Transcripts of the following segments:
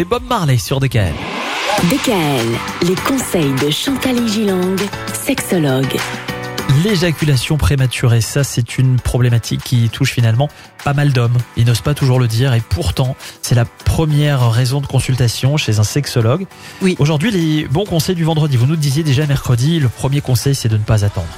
C'était Bob Marley sur DKL. DKL, les conseils de Chantal Gilang, sexologue. L'éjaculation prématurée, ça c'est une problématique qui touche finalement pas mal d'hommes. Ils n'osent pas toujours le dire et pourtant c'est la première raison de consultation chez un sexologue. Oui. Aujourd'hui les bons conseils du vendredi, vous nous disiez déjà mercredi, le premier conseil c'est de ne pas attendre.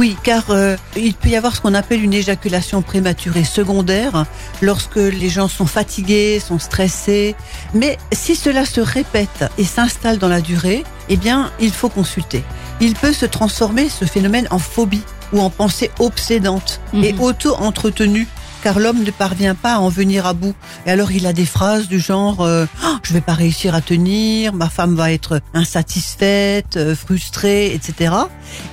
Oui, car euh, il peut y avoir ce qu'on appelle une éjaculation prématurée secondaire lorsque les gens sont fatigués, sont stressés. Mais si cela se répète et s'installe dans la durée, eh bien, il faut consulter. Il peut se transformer ce phénomène en phobie ou en pensée obsédante et Mhm. auto-entretenue. Car l'homme ne parvient pas à en venir à bout. Et alors il a des phrases du genre euh, Ah, je vais pas réussir à tenir, ma femme va être insatisfaite, euh, frustrée, etc.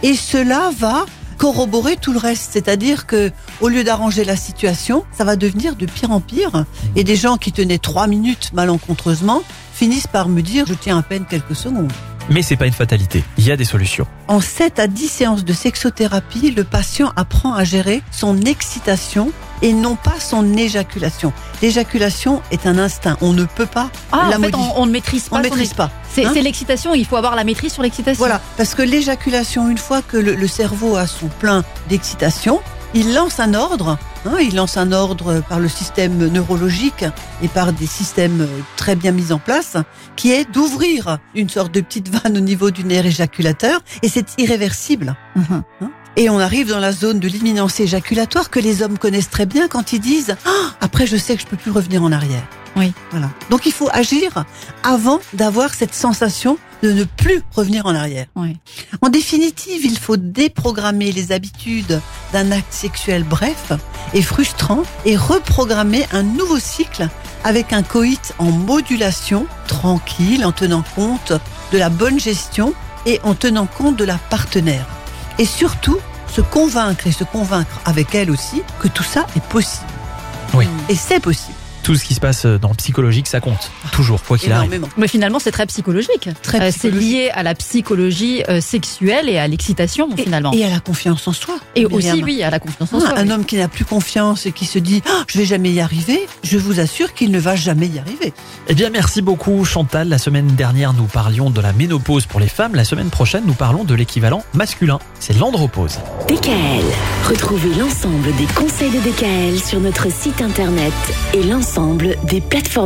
Et cela va corroborer tout le reste, c'est-à-dire que au lieu d'arranger la situation, ça va devenir de pire en pire. Et des gens qui tenaient trois minutes malencontreusement finissent par me dire je tiens à peine quelques secondes. Mais c'est pas une fatalité, il y a des solutions. En 7 à 10 séances de sexothérapie, le patient apprend à gérer son excitation et non pas son éjaculation. L'éjaculation est un instinct, on ne peut pas Ah, la en fait, on, on ne maîtrise On pas. ne son maîtrise pas. C'est hein. c'est l'excitation, il faut avoir la maîtrise sur l'excitation. Voilà, parce que l'éjaculation, une fois que le, le cerveau a son plein d'excitation, il lance un ordre. hein, il lance un ordre par le système neurologique et par des systèmes très bien mis en place, qui est d'ouvrir une sorte de petite vanne au niveau du nerf éjaculateur, et c'est irréversible. Mhm. Et on arrive dans la zone de l'imminence éjaculatoire que les hommes connaissent très bien quand ils disent Ah, après je sais que je peux plus revenir en arrière. Oui. Voilà. Donc il faut agir avant d'avoir cette sensation de ne plus revenir en arrière. Oui. En définitive, il faut déprogrammer les habitudes d'un acte sexuel bref et frustrant et reprogrammer un nouveau cycle avec un coït en modulation, tranquille, en tenant compte de la bonne gestion et en tenant compte de la partenaire. Et surtout, se convaincre et se convaincre avec elle aussi que tout ça est possible. Oui. Et c'est possible. Tout ce qui se passe dans le psychologique, ça compte. Toujours, quoi qu'il arrive. Mais finalement, c'est très psychologique. Très Euh, c'est lié à la psychologie euh, sexuelle et à l'excitation, finalement. Et à la confiance en soi. Et Myriam. aussi, oui, à la confiance en Ah, soi. un oui. homme qui n'a plus confiance et qui se dit Ah, je vais jamais y arriver, je vous assure qu'il ne va jamais y arriver. Eh bien, merci beaucoup Chantal. La semaine dernière, nous parlions de la ménopause pour les femmes. La semaine prochaine, nous parlons de l'équivalent masculin. C'est l'andropause. DKL. Retrouvez l'ensemble des conseils de DKL sur notre site internet et des plateformes